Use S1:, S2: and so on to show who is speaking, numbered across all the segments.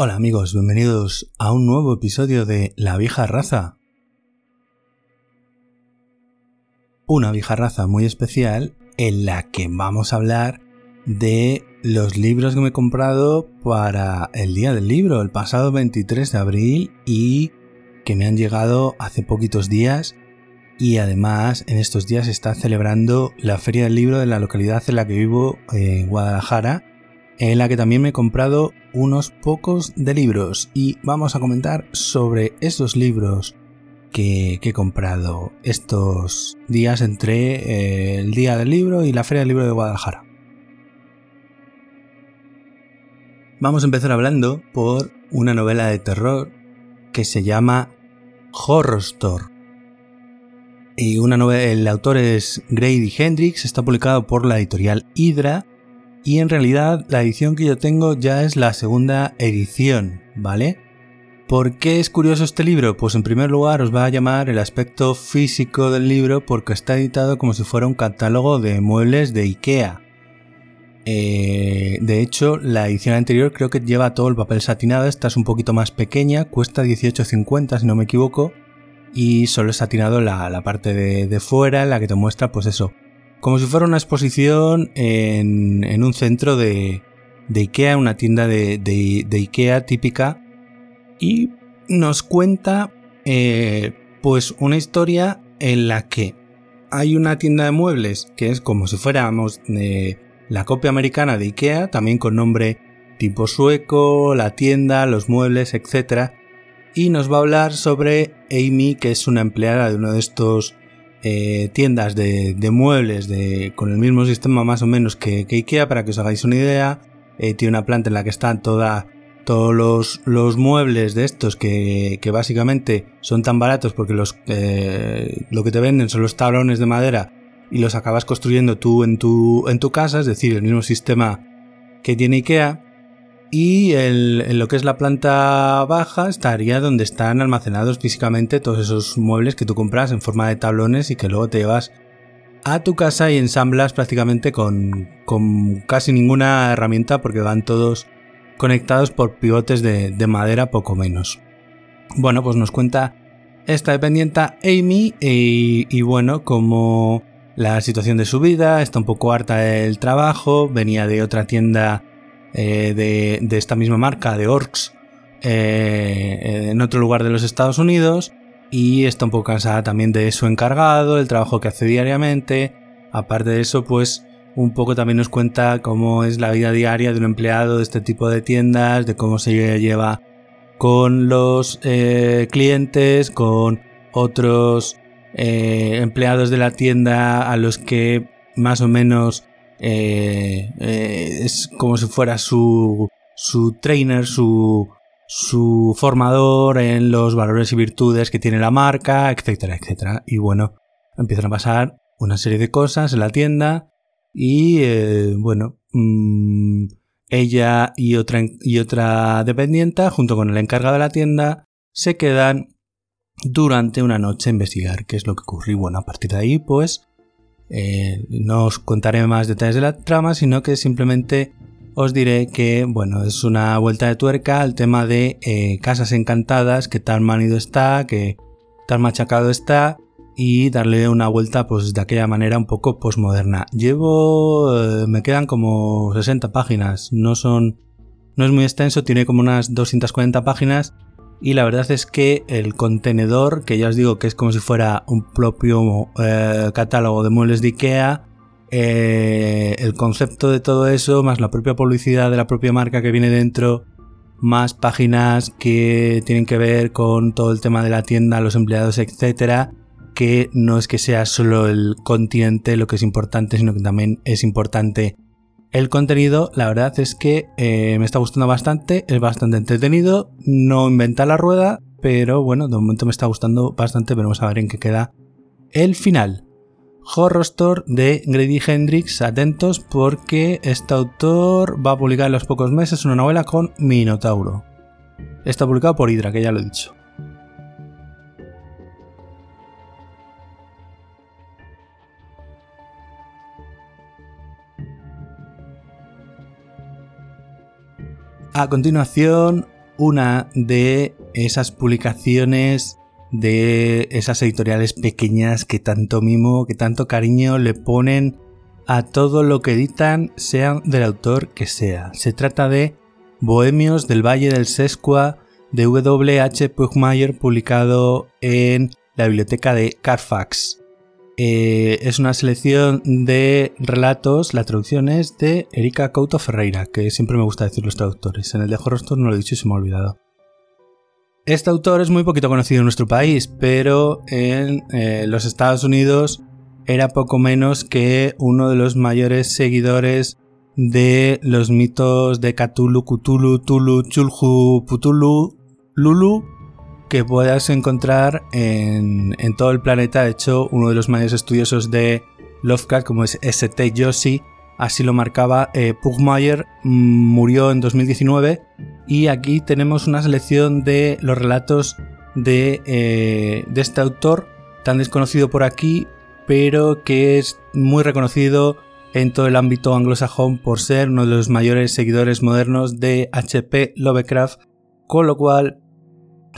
S1: Hola amigos, bienvenidos a un nuevo episodio de La vieja raza. Una vieja raza muy especial en la que vamos a hablar de los libros que me he comprado para el día del libro, el pasado 23 de abril y que me han llegado hace poquitos días y además en estos días se está celebrando la feria del libro de la localidad en la que vivo, en Guadalajara, en la que también me he comprado unos pocos de libros y vamos a comentar sobre esos libros que, he comprado estos días entre eh, el día del libro y la feria del libro de Guadalajara. Vamos a empezar hablando por una novela de terror que se llama Horror Store. Y una novela, el autor es Grady Hendrix, está publicado por la editorial Hydra y en realidad la edición que yo tengo ya es la segunda edición, ¿vale? ¿Por qué es curioso este libro? Pues en primer lugar os va a llamar el aspecto físico del libro porque está editado como si fuera un catálogo de muebles de IKEA. Eh, de hecho, la edición anterior creo que lleva todo el papel satinado, esta es un poquito más pequeña, cuesta 18.50 si no me equivoco, y solo es satinado la, parte de, de fuera, la que te muestra pues eso, como si fuera una exposición en, un centro de, Ikea, una tienda de, Ikea típica, y nos cuenta eh, pues una historia en la que hay una tienda de muebles que es como si fuéramos de la copia americana de Ikea, también con nombre tipo sueco, la tienda, los muebles, etc. Y nos va a hablar sobre Amy, que es una empleada de uno de estos eh, tiendas de, muebles de, con el mismo sistema más o menos que, IKEA, para que os hagáis una idea. Eh, tiene una planta en la que están toda, todos los, muebles de estos que, básicamente son tan baratos porque los, eh, lo que te venden son los tablones de madera y los acabas construyendo tú en tu, en tu casa, es decir, el mismo sistema que tiene IKEA y en lo que es la planta baja estaría donde están almacenados físicamente todos esos muebles que tú compras en forma de tablones y que luego te llevas a tu casa y ensamblas prácticamente con, casi ninguna herramienta porque van todos conectados por pivotes de, madera poco menos. Bueno, pues nos cuenta esta dependienta Amy y, y bueno, como la situación de su vida, está un poco harta del trabajo, venía de otra tienda eh, de, esta misma marca, de Orcs, eh, en otro lugar de los Estados Unidos y está un poco cansada también de su encargado, el trabajo que hace diariamente. Aparte de eso, pues un poco también nos cuenta cómo es la vida diaria de un empleado de este tipo de tiendas, de cómo se lleva con los eh, clientes, con otros empleados de la tienda a los que más o menos eh, eh, es como si fuera su, su trainer, su, su formador en los valores y virtudes que tiene la marca, etcétera, etcétera. Y bueno, empiezan a pasar una serie de cosas en la tienda y eh, bueno, mm, ella y otra, y otra dependienta, junto con el encargado de la tienda, se quedan durante una noche a investigar qué es lo que ocurre. Y bueno, a partir de ahí, pues, eh, no os contaré más detalles de la trama, sino que simplemente os diré que, bueno, es una vuelta de tuerca al tema de eh, casas encantadas, que tan manido está, que tan machacado está, y darle una vuelta, pues de aquella manera un poco posmoderna. Llevo, eh, me quedan como 60 páginas, no son, no es muy extenso, tiene como unas 240 páginas y la verdad es que el contenedor, que ya os digo que es como si fuera un propio eh, catálogo de muebles de Ikea, eh, el concepto de todo eso, más la propia publicidad de la propia marca que viene dentro, más páginas que tienen que ver con todo el tema de la tienda, los empleados, etcétera, que no es que sea solo el continente lo que es importante, sino que también es importante el contenido, la verdad es que eh, me está gustando bastante, es bastante entretenido, no inventa la rueda, pero bueno, de momento me está gustando bastante, veremos a ver en qué queda el final. Horror Store de Grady Hendrix, atentos porque este autor va a publicar en los pocos meses una novela con Minotauro. Está publicado por Hydra, que ya lo he dicho. A continuación, una de esas publicaciones de esas editoriales pequeñas que tanto mimo, que tanto cariño le ponen a todo lo que editan, sea del autor que sea. Se trata de Bohemios del Valle del Sesqua de W.H. Pugmire publicado en la biblioteca de Carfax. Eh, es una selección de relatos, la traducción es de Erika Couto Ferreira, que siempre me gusta decir los traductores. En el de Horror no lo he dicho y se me ha olvidado. Este autor es muy poquito conocido en nuestro país, pero en eh, los Estados Unidos era poco menos que uno de los mayores seguidores de los mitos de Cthulhu, Cthulhu, Tulu, Chulhu, Putulu, Lulu que puedas encontrar en, todo el planeta. De hecho, uno de los mayores estudiosos de Lovecraft, como es St. Josie, así lo marcaba. Eh, Pugmire mm, murió en 2019 y aquí tenemos una selección de los relatos de, eh, de este autor, tan desconocido por aquí, pero que es muy reconocido en todo el ámbito anglosajón por ser uno de los mayores seguidores modernos de HP Lovecraft, con lo cual,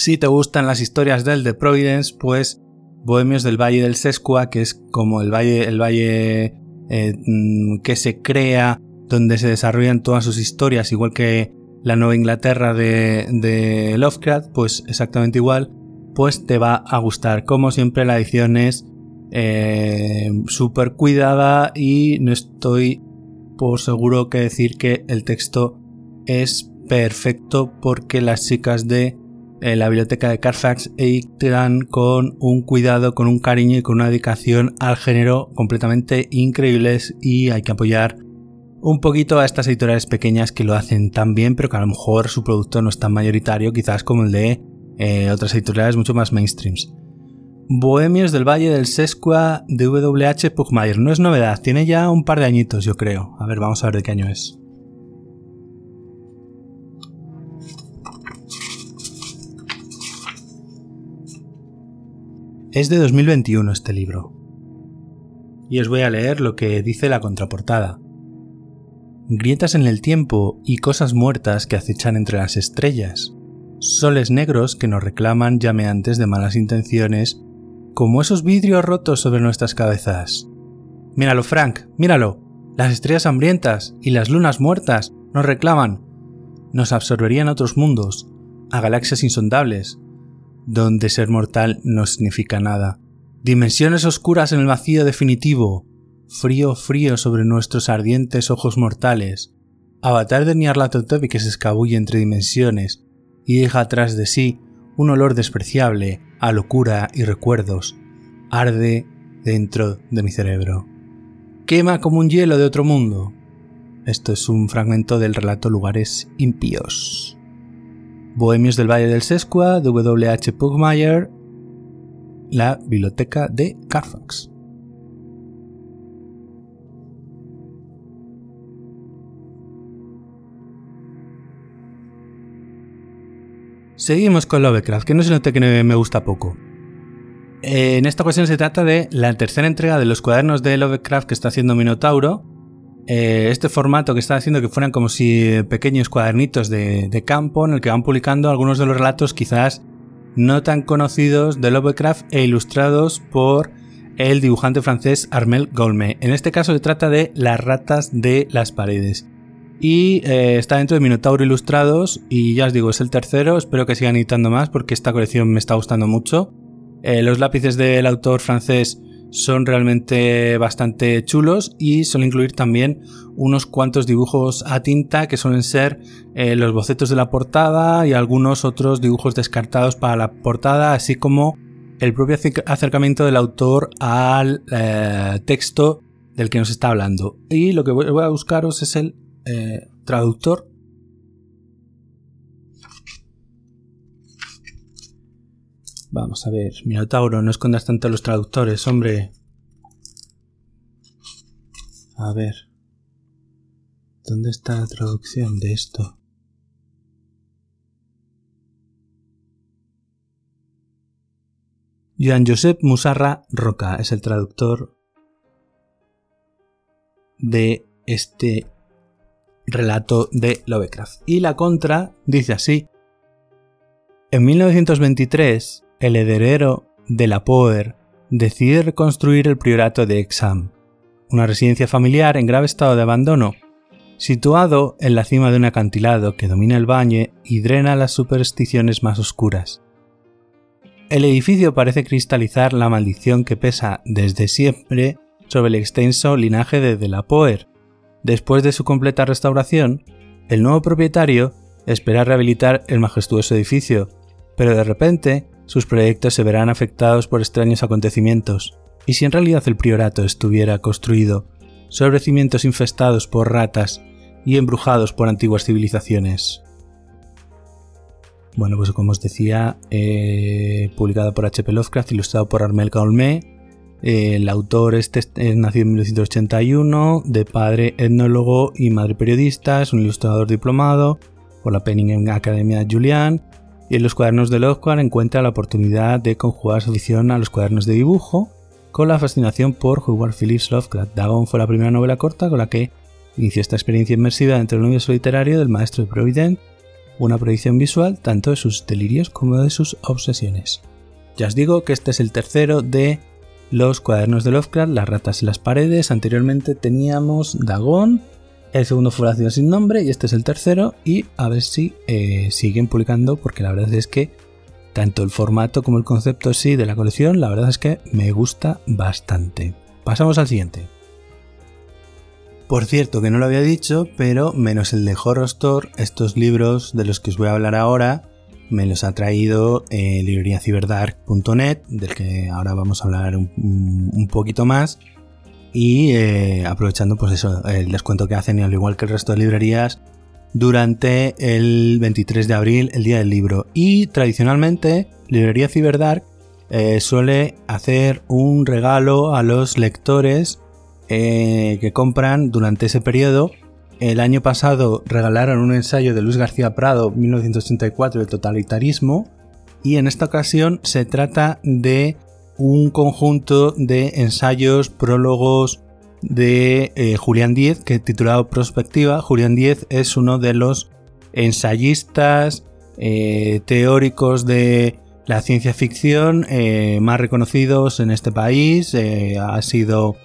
S1: si te gustan las historias del The Providence, pues Bohemios del Valle del Sesqua, que es como el valle, el valle eh, mm, que se crea, donde se desarrollan todas sus historias, igual que la Nueva Inglaterra de, Lovecraft, pues exactamente igual, pues te va a gustar. Como siempre, la edición es eh, súper cuidada y no estoy por seguro que decir que el texto es perfecto porque las chicas de eh, la biblioteca de Carfax dan con un cuidado, con un cariño y con una dedicación al género completamente increíbles y hay que apoyar un poquito a estas editoriales pequeñas que lo hacen tan bien, pero que a lo mejor su producto no es tan mayoritario, quizás como el de eh, otras editoriales mucho más mainstreams. Bohemios del Valle del Sesqua de WH Pugmire. No es novedad, tiene ya un par de añitos, yo creo. A ver, vamos a ver de qué año es. Es de 2021 este libro. Y os voy a leer lo que dice la contraportada grietas en el tiempo y cosas muertas que acechan entre las estrellas, soles negros que nos reclaman llameantes de malas intenciones, como esos vidrios rotos sobre nuestras cabezas. Míralo, Frank, míralo. Las estrellas hambrientas y las lunas muertas nos reclaman. Nos absorberían a otros mundos, a galaxias insondables, donde ser mortal no significa nada. Dimensiones oscuras en el vacío definitivo, frío, frío sobre nuestros ardientes ojos mortales, avatar de Nyarlathotep que se escabulle entre dimensiones y deja atrás de sí un olor despreciable a locura y recuerdos, arde dentro de mi cerebro. Quema como un hielo de otro mundo. Esto es un fragmento del relato Lugares impíos. Bohemios del Valle del Sesqua W.H. Pugmire, la biblioteca de Carfax. Seguimos con Lovecraft, que no se note que me gusta poco. En esta ocasión se trata de la tercera entrega de los cuadernos de Lovecraft que está haciendo Minotauro. Eh, este formato que está haciendo que fueran como si pequeños cuadernitos de, campo en el que van publicando algunos de los relatos quizás no tan conocidos de Lovecraft e ilustrados por el dibujante francés Armel Golme. En este caso se trata de Las ratas de las paredes. Y eh, está dentro de Minotauro Ilustrados. Y ya os digo, es el tercero. Espero que sigan editando más porque esta colección me está gustando mucho. Eh, los lápices del autor francés son realmente bastante chulos y suelen incluir también unos cuantos dibujos a tinta que suelen ser eh, los bocetos de la portada y algunos otros dibujos descartados para la portada, así como el propio acercamiento del autor al texto del que nos está hablando. Y lo que voy a buscaros es el eh, traductor. Vamos a ver, Minotauro, no escondas tanto los traductores, hombre. A ver. ¿Dónde está la traducción de esto? Joan Josep Musarra Roca es el traductor de este relato de Lovecraft. Y la contra dice así, En 1923, el heredero de la Poer decide reconstruir el priorato de Exam, una residencia familiar en grave estado de abandono, situado en la cima de un acantilado que domina el valle y drena las supersticiones más oscuras. El edificio parece cristalizar la maldición que pesa desde siempre sobre el extenso linaje de De la Poer. Después de su completa restauración, el nuevo propietario espera rehabilitar el majestuoso edificio, pero de repente sus proyectos se verán afectados por extraños acontecimientos. ¿Y si en realidad el priorato estuviera construido sobre cimientos infestados por ratas y embrujados por antiguas civilizaciones? Bueno, pues como os decía, eh, publicado por H.P. Lovecraft, ilustrado por Armel Caolmé. el autor este es nacido en 1981, de padre etnólogo y madre periodista, es un ilustrador diplomado por la Penning Academia Julian y en los cuadernos de Lovecraft encuentra la oportunidad de conjugar su afición a los cuadernos de dibujo con la fascinación por Howard Phillips Lovecraft. Dagon fue la primera novela corta con la que inició esta experiencia inmersiva dentro del universo literario del maestro de Providence una proyección visual tanto de sus delirios como de sus obsesiones. Ya os digo que este es el tercero de los cuadernos de Lovecraft, Las ratas en las paredes. Anteriormente teníamos Dagon, el segundo fue ciudad sin nombre y este es el tercero y a ver si eh, siguen publicando porque la verdad es que tanto el formato como el concepto sí de la colección la verdad es que me gusta bastante. Pasamos al siguiente. Por cierto, que no lo había dicho, pero menos el de Horror Store, estos libros de los que os voy a hablar ahora, me los ha traído eh, libreriaciberdark.net, del que ahora vamos a hablar un, poquito más. Y eh, aprovechando pues eso, el descuento que hacen, al igual que el resto de librerías, durante el 23 de abril, el día del libro. Y tradicionalmente, Librería Ciberdark eh, suele hacer un regalo a los lectores eh, que compran durante ese periodo. El año pasado regalaron un ensayo de Luis García Prado, 1984, el totalitarismo, y en esta ocasión se trata de un conjunto de ensayos, prólogos de eh, Julián Díez, que titulado Prospectiva. Julián Díez es uno de los ensayistas eh, teóricos de la ciencia ficción más reconocidos en este país. ha sido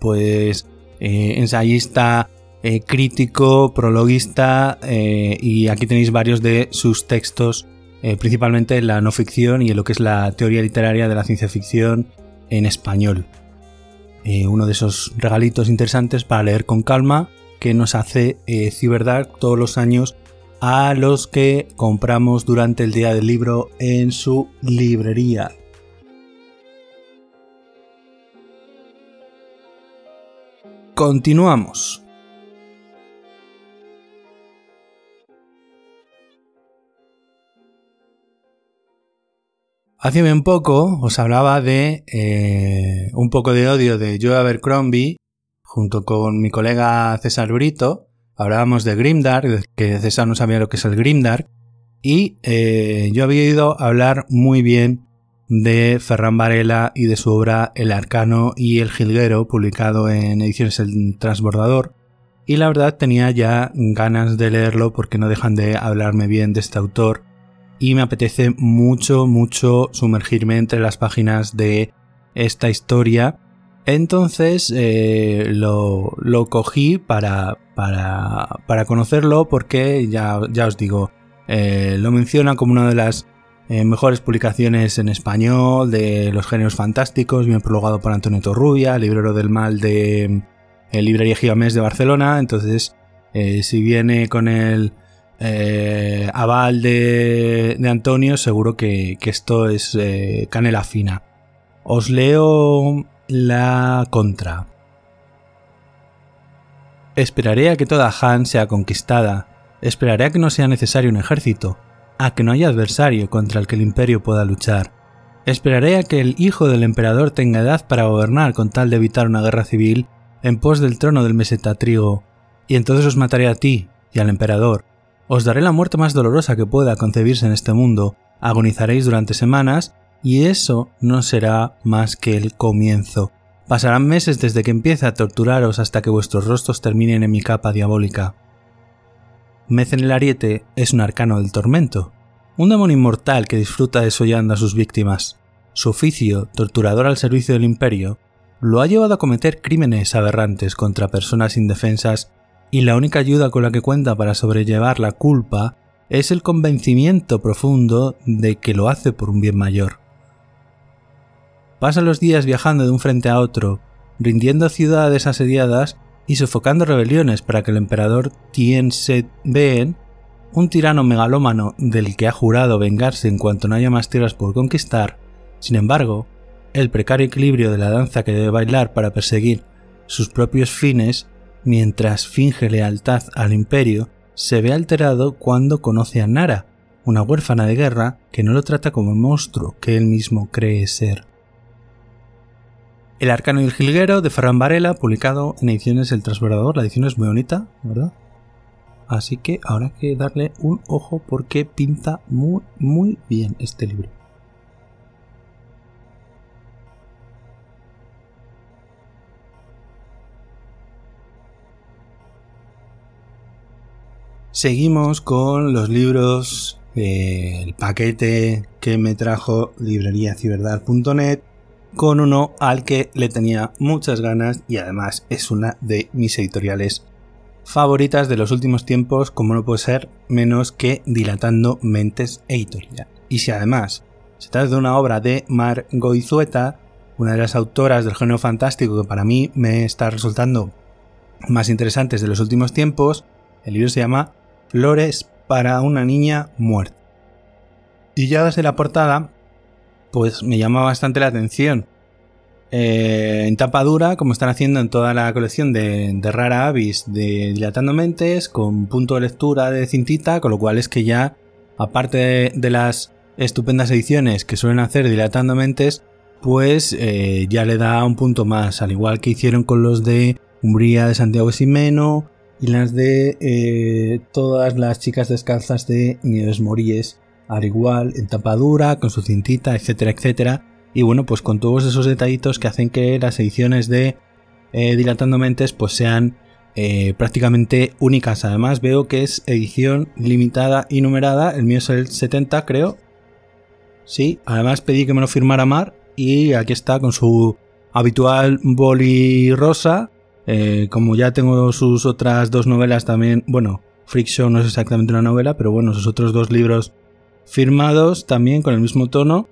S1: pues eh, ensayista, eh, crítico, prologuista eh, y aquí tenéis varios de sus textos, principalmente en la no ficción y en lo que es la teoría literaria de la ciencia ficción en español. uno de esos regalitos interesantes para leer con calma que nos hace Cyberdark todos los años a los que compramos durante el día del libro en su librería. Continuamos. Hace bien poco os hablaba de eh, un poco de odio de Joe Abercrombie junto con mi colega César Brito. Hablábamos de Grimdark, que César no sabía lo que es el Grimdark. Y eh, yo había ido a hablar muy bien de Ferran Varela y de su obra El Arcano y el Jilguero, publicado en ediciones El Transbordador. Y la verdad tenía ya ganas de leerlo porque no dejan de hablarme bien de este autor y me apetece mucho, mucho sumergirme entre las páginas de esta historia. Entonces eh, lo, cogí para, para, conocerlo porque ya, ya os digo, eh, lo menciona como una de las eh, mejores publicaciones en español de los géneros fantásticos, bien prologado por Antonio Torrubia, librero del mal de eh, Librería Gigamés de Barcelona. Entonces, si viene con el aval de, Antonio, seguro que, esto es canela fina. Os leo la contra. Esperaré a que toda Han sea conquistada. Esperaré a que no sea necesario un ejército a que no haya adversario contra el que el imperio pueda luchar. Esperaré a que el hijo del emperador tenga edad para gobernar con tal de evitar una guerra civil en pos del trono del mesetatrigo, y entonces os mataré a ti y al emperador. Os daré la muerte más dolorosa que pueda concebirse en este mundo, agonizaréis durante semanas, y eso no será más que el comienzo. Pasarán meses desde que empiece a torturaros hasta que vuestros rostros terminen en mi capa diabólica. Mez en el ariete es un arcano del tormento. Un demonio inmortal que disfruta desollando a sus víctimas. Su oficio, torturador al servicio del imperio, lo ha llevado a cometer crímenes aberrantes contra personas indefensas y la única ayuda con la que cuenta para sobrellevar la culpa es el convencimiento profundo de que lo hace por un bien mayor. Pasa los días viajando de un frente a otro, rindiendo ciudades asediadas y sofocando rebeliones para que el emperador Tien Se Ben, un tirano megalómano del que ha jurado vengarse en cuanto no haya más tierras por conquistar, sin embargo, el precario equilibrio de la danza que debe bailar para perseguir sus propios fines mientras finge lealtad al imperio, se ve alterado cuando conoce a Nara, una huérfana de guerra que no lo trata como el monstruo que él mismo cree ser. El Arcano y el Jilguero de Ferran Varela, publicado en ediciones El Transbordador. La edición es muy bonita, ¿verdad? Así que habrá que darle un ojo porque pinta muy, muy bien este libro. Seguimos con los libros del paquete que me trajo libreriaciberdad.net con uno al que le tenía muchas ganas y además es una de mis editoriales favoritas de los últimos tiempos, como no puede ser menos que Dilatando Mentes Editorial. Y si además se trata de una obra de Mar Goizueta, una de las autoras del género fantástico que para mí me está resultando más interesantes de los últimos tiempos, el libro se llama Flores para una niña muerta. Y ya desde la portada pues me llama bastante la atención. Eh, en tapa dura, como están haciendo en toda la colección de, Rara Avis de Dilatando Mentes, con punto de lectura de cintita, con lo cual es que ya, aparte de, las estupendas ediciones que suelen hacer Dilatando Mentes, pues eh, ya le da un punto más, al igual que hicieron con los de Umbría de Santiago Simeno y las de eh, todas las chicas descalzas de Nieves Moríes al igual, en tapadura, con su cintita, etcétera, etcétera. Y bueno, pues con todos esos detallitos que hacen que las ediciones de eh, Dilatando Mentes pues sean eh, prácticamente únicas. Además veo que es edición limitada y numerada. El mío es el 70, creo. Sí, además pedí que me lo firmara Mar y aquí está con su habitual boli rosa. Eh, como ya tengo sus otras dos novelas también, bueno, Freak no es exactamente una novela, pero bueno, sus otros dos libros firmados también con el mismo tono.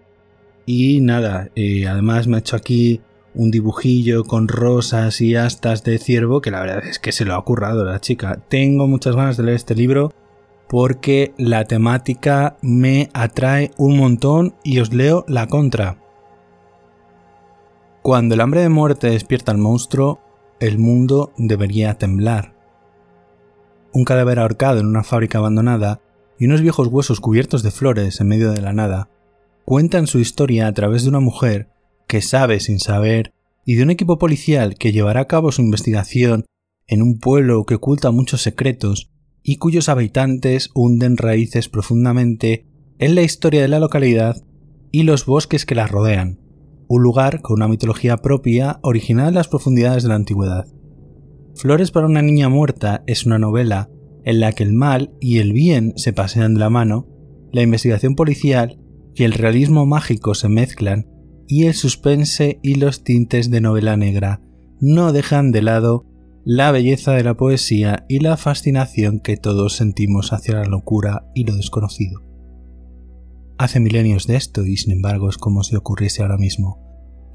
S1: Y nada, eh, además me ha hecho aquí un dibujillo con rosas y astas de ciervo, que la verdad es que se lo ha currado la chica. Tengo muchas ganas de leer este libro porque la temática me atrae un montón y os leo la contra. Cuando el hambre de muerte despierta al monstruo, el mundo debería temblar. Un cadáver ahorcado en una fábrica abandonada y unos viejos huesos cubiertos de flores en medio de la nada, cuentan su historia a través de una mujer que sabe sin saber y de un equipo policial que llevará a cabo su investigación en un pueblo que oculta muchos secretos y cuyos habitantes hunden raíces profundamente en la historia de la localidad y los bosques que la rodean, un lugar con una mitología propia originada en las profundidades de la antigüedad. Flores para una niña muerta es una novela en la que el mal y el bien se pasean de la mano, la investigación policial y el realismo mágico se mezclan y el suspense y los tintes de novela negra no dejan de lado la belleza de la poesía y la fascinación que todos sentimos hacia la locura y lo desconocido. Hace milenios de esto y sin embargo es como si ocurriese ahora mismo.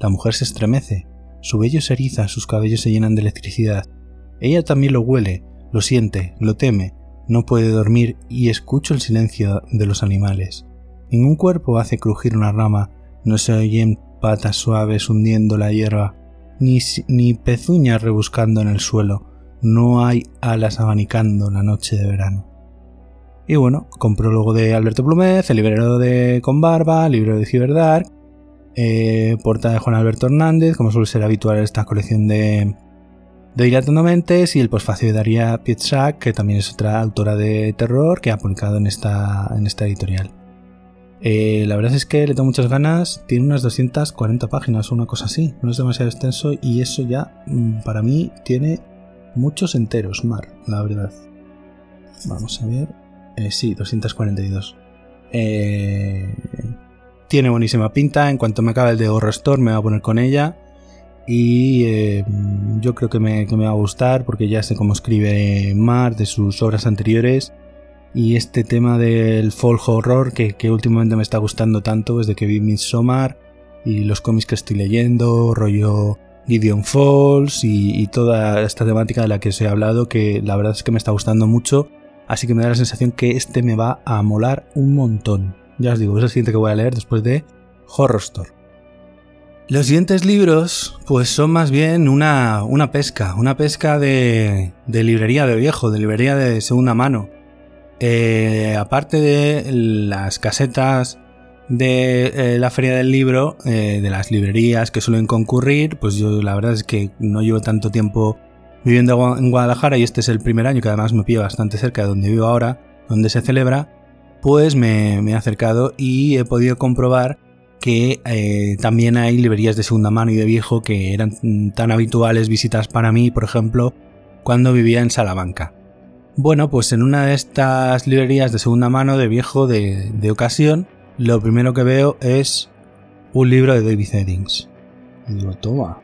S1: La mujer se estremece, su vello se eriza, sus cabellos se llenan de electricidad. Ella también lo huele lo siente, lo teme, no puede dormir y escucho el silencio de los animales. Ningún cuerpo hace crujir una rama, no se oyen patas suaves hundiendo la hierba, ni, ni pezuñas rebuscando en el suelo, no hay alas abanicando la noche de verano. Y bueno, con prólogo de Alberto Plumez, el librero de Con Barba, libro de Ciberdark, eh, portada de Juan Alberto Hernández, como suele ser habitual en esta colección de, de Dilatando Mentes y el posfacio de Daria Pietrzak, que también es otra autora de terror que ha publicado en esta, en esta editorial. Eh, la verdad es que le tengo muchas ganas, tiene unas 240 páginas o una cosa así, no es demasiado extenso y eso ya mm, para mí tiene muchos enteros, Mar, la verdad. Vamos a ver. Eh, sí, 242. Eh, tiene buenísima pinta. En cuanto me acabe el de Horror Store, me voy a poner con ella. Y eh, yo creo que me, va a gustar porque ya sé cómo escribe Mar de sus obras anteriores. Y este tema del folk horror que, últimamente me está gustando tanto desde que vi Midsommar y los cómics que estoy leyendo, rollo Gideon Falls y, y, toda esta temática de la que os he hablado que la verdad es que me está gustando mucho. Así que me da la sensación que este me va a molar un montón. Ya os digo, es el siguiente que voy a leer después de Horror Store. Los siguientes libros, pues son más bien una, una pesca, una pesca de, de, librería de viejo, de librería de segunda mano. Eh, aparte de las casetas de eh, la feria del libro, eh, de las librerías que suelen concurrir, pues yo la verdad es que no llevo tanto tiempo viviendo en Guadalajara y este es el primer año que además me pilla bastante cerca de donde vivo ahora, donde se celebra, pues me, he acercado y he podido comprobar que eh, también hay librerías de segunda mano y de viejo que eran tan habituales visitas para mí, por ejemplo, cuando vivía en Salamanca. Bueno, pues en una de estas librerías de segunda mano de viejo de, ocasión, lo primero que veo es un libro de David Eddings. Y digo, toma.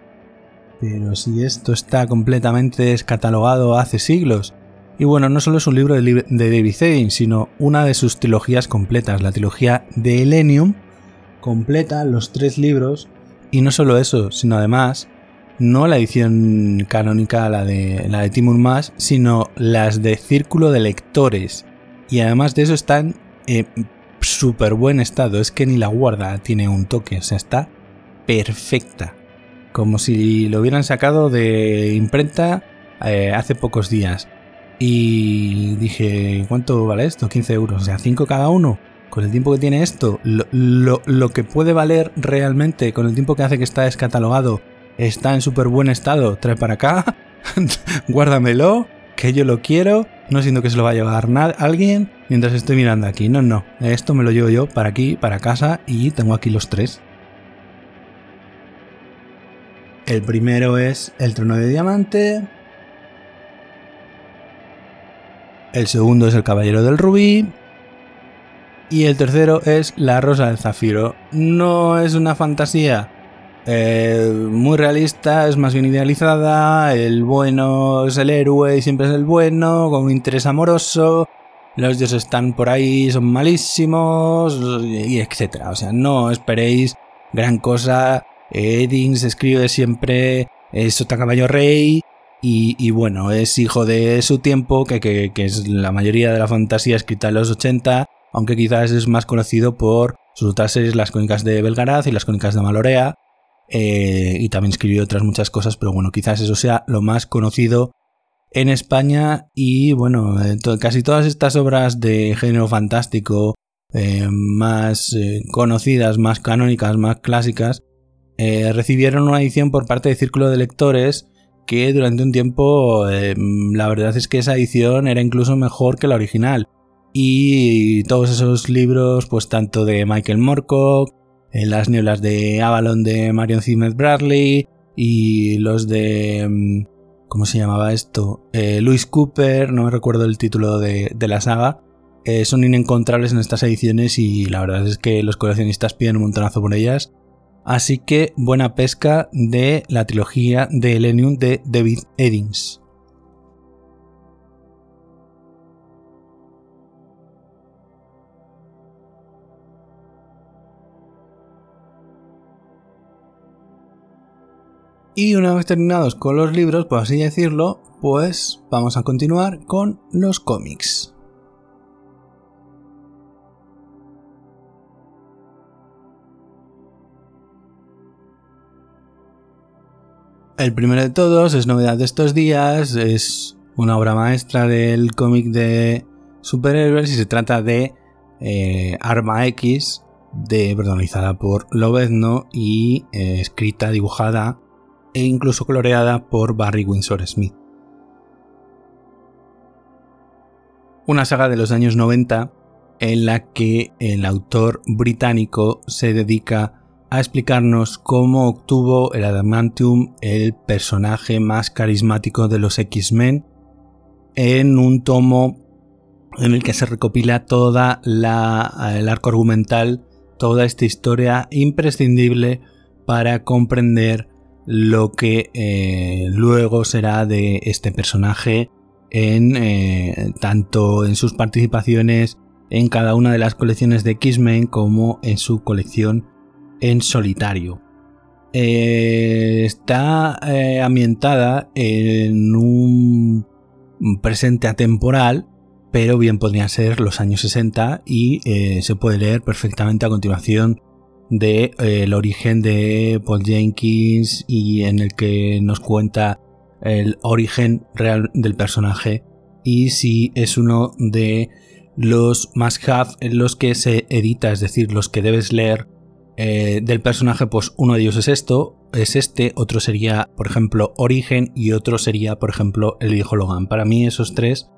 S1: Pero si esto está completamente descatalogado hace siglos, y bueno, no solo es un libro de, David Eddings, sino una de sus trilogías completas, la trilogía de Elenium, completa los tres libros, y no solo eso, sino además, no la edición canónica, la de, la de Timur Mas, sino las de Círculo de Lectores. Y además de eso están en súper buen estado, es que ni la guarda tiene un toque, o sea, está perfecta. Como si lo hubieran sacado de imprenta eh, hace pocos días. Y dije, ¿cuánto vale esto? 15 euros. O sea, 5 cada uno. Con el tiempo que tiene esto, lo, que puede valer realmente con el tiempo que hace que está descatalogado, está en súper buen estado. Trae para acá, guárdamelo, que yo lo quiero. No siento que se lo va a llevar alguien mientras estoy mirando aquí. No, no. Esto me lo llevo yo para aquí, para casa y tengo aquí los tres. El primero es El trono de diamante. El segundo es El Caballero del Rubí. Y el tercero es La Rosa del Zafiro. No es una fantasía eh, muy realista, es más bien idealizada. El bueno es el héroe y siempre es el bueno, con un interés amoroso. Los dioses están por ahí, son malísimos, y etcétera. O sea, no esperéis gran cosa. Eddings escribe siempre Sota Caballo Rey y, bueno, es hijo de su tiempo, que, es la mayoría de la fantasía escrita en los 80, aunque quizás es más conocido por sus otras series, las crónicas de Belgaraz y las crónicas de Malorea, eh, y también escribió otras muchas cosas, pero bueno, quizás eso sea lo más conocido en España y bueno, casi todas estas obras de género fantástico eh, más eh, conocidas, más canónicas, más clásicas, recibieron una edición por parte de Círculo de Lectores que durante un tiempo em, la verdad es que esa edición era incluso mejor que la original. Y todos esos libros, pues tanto de Michael Moorcock, en Las nieblas de Avalon de Marion Zimmer Bradley y los de... Em, ¿Cómo se llamaba esto? Eh, Louis Cooper, no me recuerdo el título de, la saga, eh, son inencontrables en estas ediciones y la verdad es que los coleccionistas piden un montonazo por ellas Así que buena pesca de la trilogía de Elenium de David Eddings. Y una vez terminados con los libros, por así decirlo, pues vamos a continuar con los cómics. El primero de todos es novedad de estos días, es una obra maestra del cómic de superhéroes y se trata de eh, Arma X, de, por Lobezno y eh, escrita, dibujada e incluso coloreada por Barry Windsor Smith. Una saga de los años 90 en la que el autor británico se dedica a explicarnos cómo obtuvo el Adamantium el personaje más carismático de los X-Men en un tomo en el que se recopila toda la, el arco argumental, toda esta historia imprescindible para comprender lo que eh, luego será de este personaje en eh, tanto en sus participaciones en cada una de las colecciones de X-Men como en su colección en solitario. Eh, está ambientada en un presente atemporal, pero bien podría ser los años 60 y se puede leer perfectamente a continuación de eh, el origen de Paul Jenkins y en el que nos cuenta el origen real del personaje y si es uno de los must have en los que se edita, es decir, los que debes leer eh, del personaje, pues uno de ellos es esto, es este, otro sería, por ejemplo, Origen y otro sería, por ejemplo, El viejo Logan. Para mí esos tres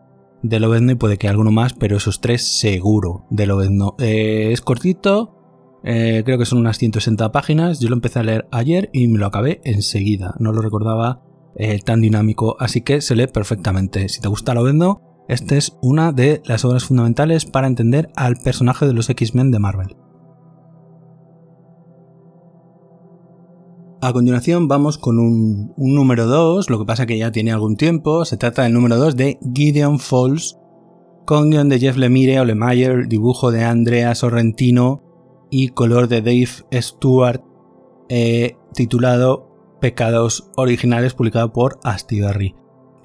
S1: de Lobezno y puede que alguno más, pero esos tres seguro de Lobezno. Eh, es cortito, eh, creo que son unas 160 páginas. Yo lo empecé a leer ayer y me lo acabé enseguida. No lo recordaba tan dinámico, así que se lee perfectamente. Si te gusta lo vendo, esta es una de las obras fundamentales para entender al personaje de los X-Men de Marvel. A continuación vamos con un, número 2, lo que pasa que ya tiene algún tiempo. Se trata del número 2 de Gideon Falls, con guion de Jeff Lemire, Olemayer, dibujo de Andrea Sorrentino y color de Dave Stewart eh, titulado Pecados Originales publicado por Astigarri.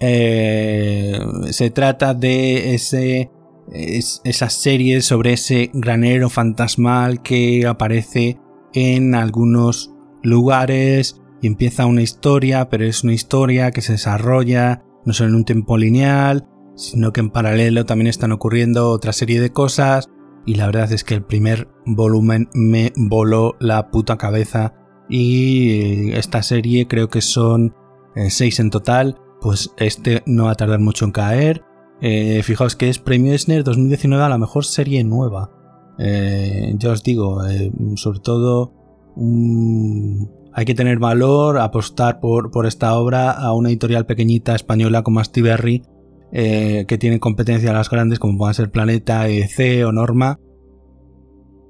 S1: Eh, se trata de ese, esa serie sobre ese granero fantasmal que aparece en algunos lugares y empieza una historia, pero es una historia que se desarrolla no solo en un tiempo lineal, sino que en paralelo también están ocurriendo otra serie de cosas y la verdad es que el primer volumen me voló la puta cabeza y esta serie creo que son eh, seis en total, pues este no va a tardar mucho en caer. Eh, fijaos que es Premio Esner 2019 a la mejor serie nueva. Eh, ya os digo, sobre todo hay que tener valor, apostar por, esta obra a una editorial pequeñita española como Astiberri eh, que tienen competencia a las grandes como puedan ser Planeta, EC o Norma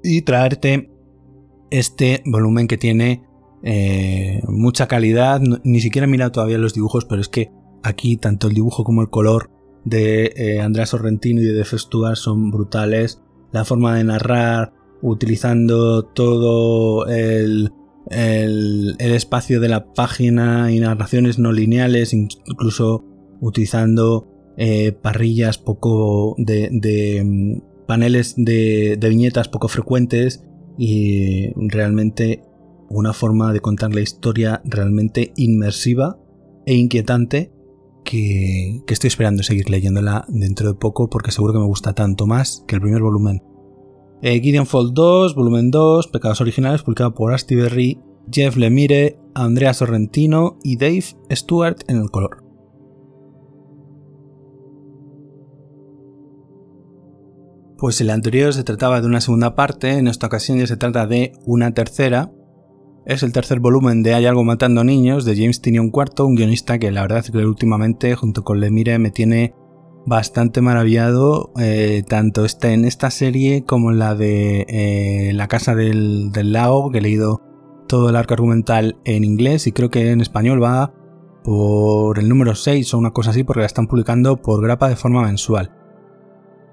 S1: y traerte este volumen que tiene eh, mucha calidad. ni siquiera he mirado todavía los dibujos, pero es que aquí tanto el dibujo como el color de eh, Andrea Sorrentino y de Festuar son brutales. La forma de narrar, utilizando todo el, el, espacio de la página y narraciones no lineales, incluso utilizando eh, parrillas poco de, mm, paneles de, viñetas poco frecuentes y realmente una forma de contar la historia realmente inmersiva e inquietante que, estoy esperando seguir leyéndola dentro de poco porque seguro que me gusta tanto más que el primer volumen. Eh, Gideon Fold 2, volumen 2, Pecados Originales, publicado por Asti Berry, Jeff Lemire, Andrea Sorrentino y Dave Stewart en el color. Pues el anterior se trataba de una segunda parte, en esta ocasión ya se trata de una tercera. Es el tercer volumen de Hay algo matando niños de James Tinion IV, un guionista que la verdad es que últimamente junto con Lemire me tiene bastante maravillado, eh, tanto está en esta serie como en la de eh, La Casa del, del Lago, que he leído todo el arco argumental en inglés y creo que en español va por el número 6 o una cosa así porque la están publicando por grapa de forma mensual.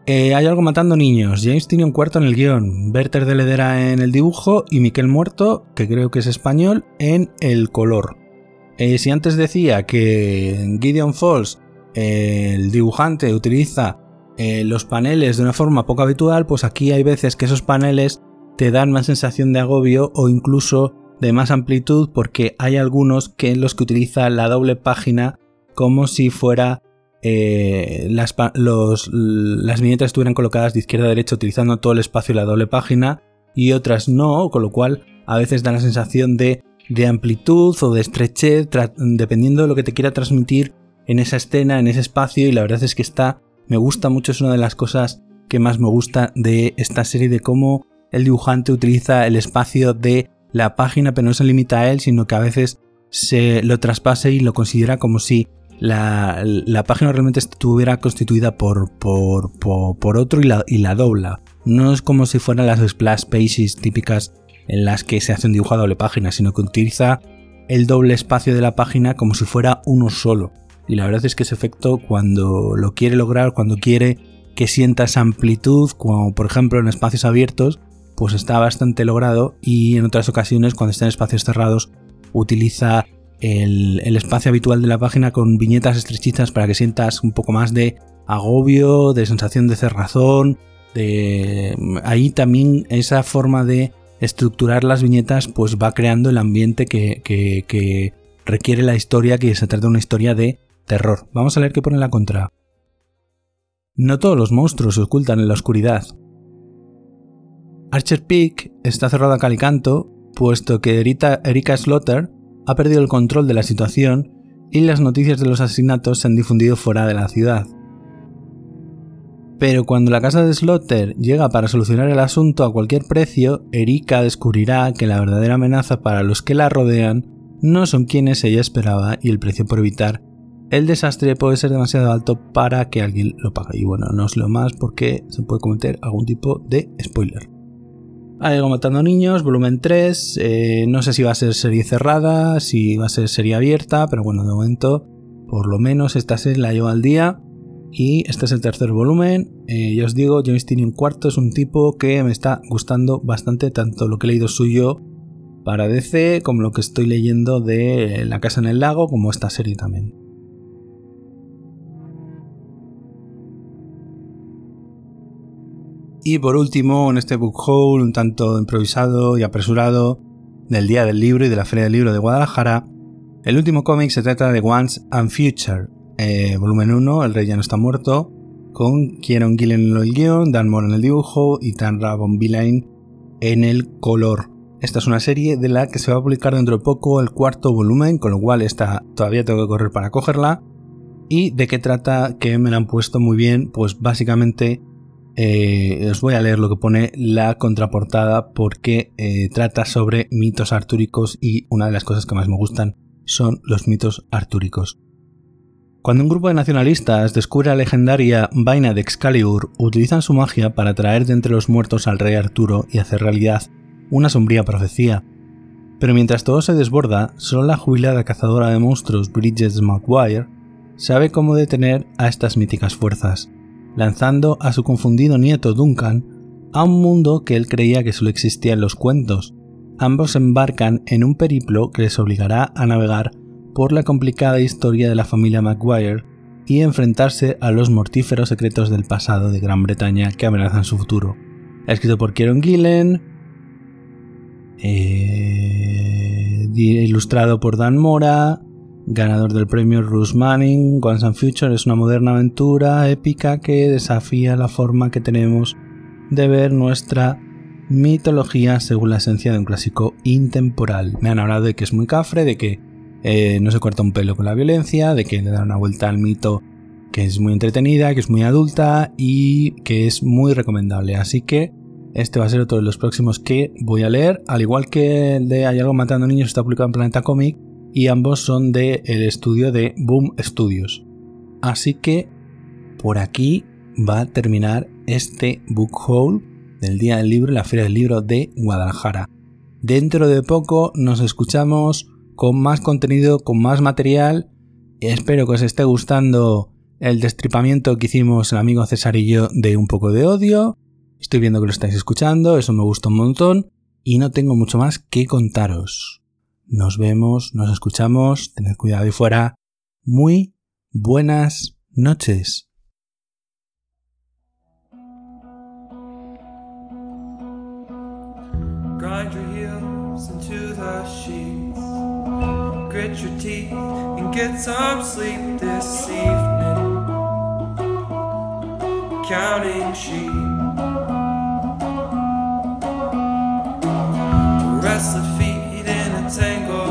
S1: Eh, hay algo matando niños. James tiene un cuarto en el guion, Berter de Ledera en el dibujo y Miquel Muerto, que creo que es español, en el color. Si antes decía que Gideon Falls, el dibujante, utiliza eh, los paneles de una forma poco habitual, pues aquí hay veces que esos paneles te dan más sensación de agobio o incluso de más amplitud porque hay algunos que en los que utiliza la doble página como si fuera eh, las, las viñetas estuvieran colocadas de izquierda a derecha utilizando todo el espacio de la doble página y otras no, con lo cual a veces da la sensación de, de amplitud o de estrechez dependiendo de lo que te quiera transmitir en esa escena, en ese espacio y la verdad es que está, me gusta mucho, es una de las cosas que más me gusta de esta serie de cómo el dibujante utiliza el espacio de la página pero no se limita a él sino que a veces se lo traspase y lo considera como si la, página realmente estuviera constituida por, por, por, otro y la, y la dobla. No es como si fueran las splash pages típicas en las que se hace un dibujo a doble página, sino que utiliza el doble espacio de la página como si fuera uno solo. Y la verdad es que ese efecto cuando lo quiere lograr, cuando quiere que sienta esa amplitud, como por ejemplo en espacios abiertos, pues está bastante logrado. Y en otras ocasiones cuando está en espacios cerrados utiliza el, espacio habitual de la página con viñetas estrechitas para que sientas un poco más de agobio, de sensación de cerrazón, de ahí también esa forma de estructurar las viñetas pues va creando el ambiente que, que requiere la historia, que se trata de una historia de terror. Vamos a leer qué pone la contra. No todos los monstruos se ocultan en la oscuridad. Archer Peak está cerrado a calicanto, puesto que Erika, Slaughter ha perdido el control de la situación y las noticias de los asesinatos se han difundido fuera de la ciudad. Pero cuando la casa de Slaughter llega para solucionar el asunto a cualquier precio, Erika descubrirá que la verdadera amenaza para los que la rodean no son quienes ella esperaba y el precio por evitar el desastre puede ser demasiado alto para que alguien lo pague. Y bueno, no os leo más porque se puede cometer algún tipo de spoiler. Algo matando niños, volumen 3. Eh, no sé si va a ser serie cerrada, si va a ser serie abierta, pero bueno, de momento, por lo menos esta serie la llevo al día. Y este es el tercer volumen. Eh, ya os digo, James un cuarto es un tipo que me está gustando bastante, tanto lo que he leído suyo para DC, como lo que estoy leyendo de La Casa en el Lago, como esta serie también. Y por último, en este book haul un tanto improvisado y apresurado del Día del Libro y de la Feria del Libro de Guadalajara, el último cómic se trata de Once and Future, eh, volumen 1, El Rey ya no está muerto, con Kieron Gillen en el guion, Dan Moore en el dibujo y Tanra Von en el color. Esta es una serie de la que se va a publicar dentro de poco el cuarto volumen, con lo cual esta todavía tengo que correr para cogerla. ¿Y de qué trata? Que me la han puesto muy bien, pues básicamente eh, os voy a leer lo que pone la contraportada porque eh, trata sobre mitos artúricos y una de las cosas que más me gustan son los mitos artúricos. Cuando un grupo de nacionalistas descubre la legendaria vaina de Excalibur, utilizan su magia para traer de entre los muertos al rey Arturo y hacer realidad una sombría profecía. Pero mientras todo se desborda, solo la jubilada cazadora de monstruos Bridget McGuire sabe cómo detener a estas míticas fuerzas lanzando a su confundido nieto Duncan a un mundo que él creía que solo existía en los cuentos. Ambos embarcan en un periplo que les obligará a navegar por la complicada historia de la familia Maguire y enfrentarse a los mortíferos secretos del pasado de Gran Bretaña que amenazan su futuro. Escrito por Kieron Gillen, eh, ilustrado por Dan Mora, ganador del premio Bruce Manning, Once and Future es una moderna aventura épica que desafía la forma que tenemos de ver nuestra mitología según la esencia de un clásico intemporal. Me han hablado de que es muy cafre, de que eh, no se corta un pelo con la violencia, de que le da una vuelta al mito que es muy entretenida, que es muy adulta y que es muy recomendable. Así que este va a ser otro de los próximos que voy a leer, al igual que el de Hay algo matando niños está publicado en Planeta Comic y ambos son del el estudio de Boom Studios. Así que por aquí va a terminar este book haul del Día del Libro, la Feria del Libro de Guadalajara. Dentro de poco nos escuchamos con más contenido, con más material. Espero que os esté gustando el destripamiento que hicimos el amigo César y yo de un poco de odio. Estoy viendo que lo estáis escuchando, eso me gusta un montón y no tengo mucho más que contaros. Nos vemos, nos escuchamos, tened cuidado ahí fuera. Muy buenas noches. Grind your heels into the sheets. Grit your teeth and get some sleep this evening. Counting sheep. Restless. tango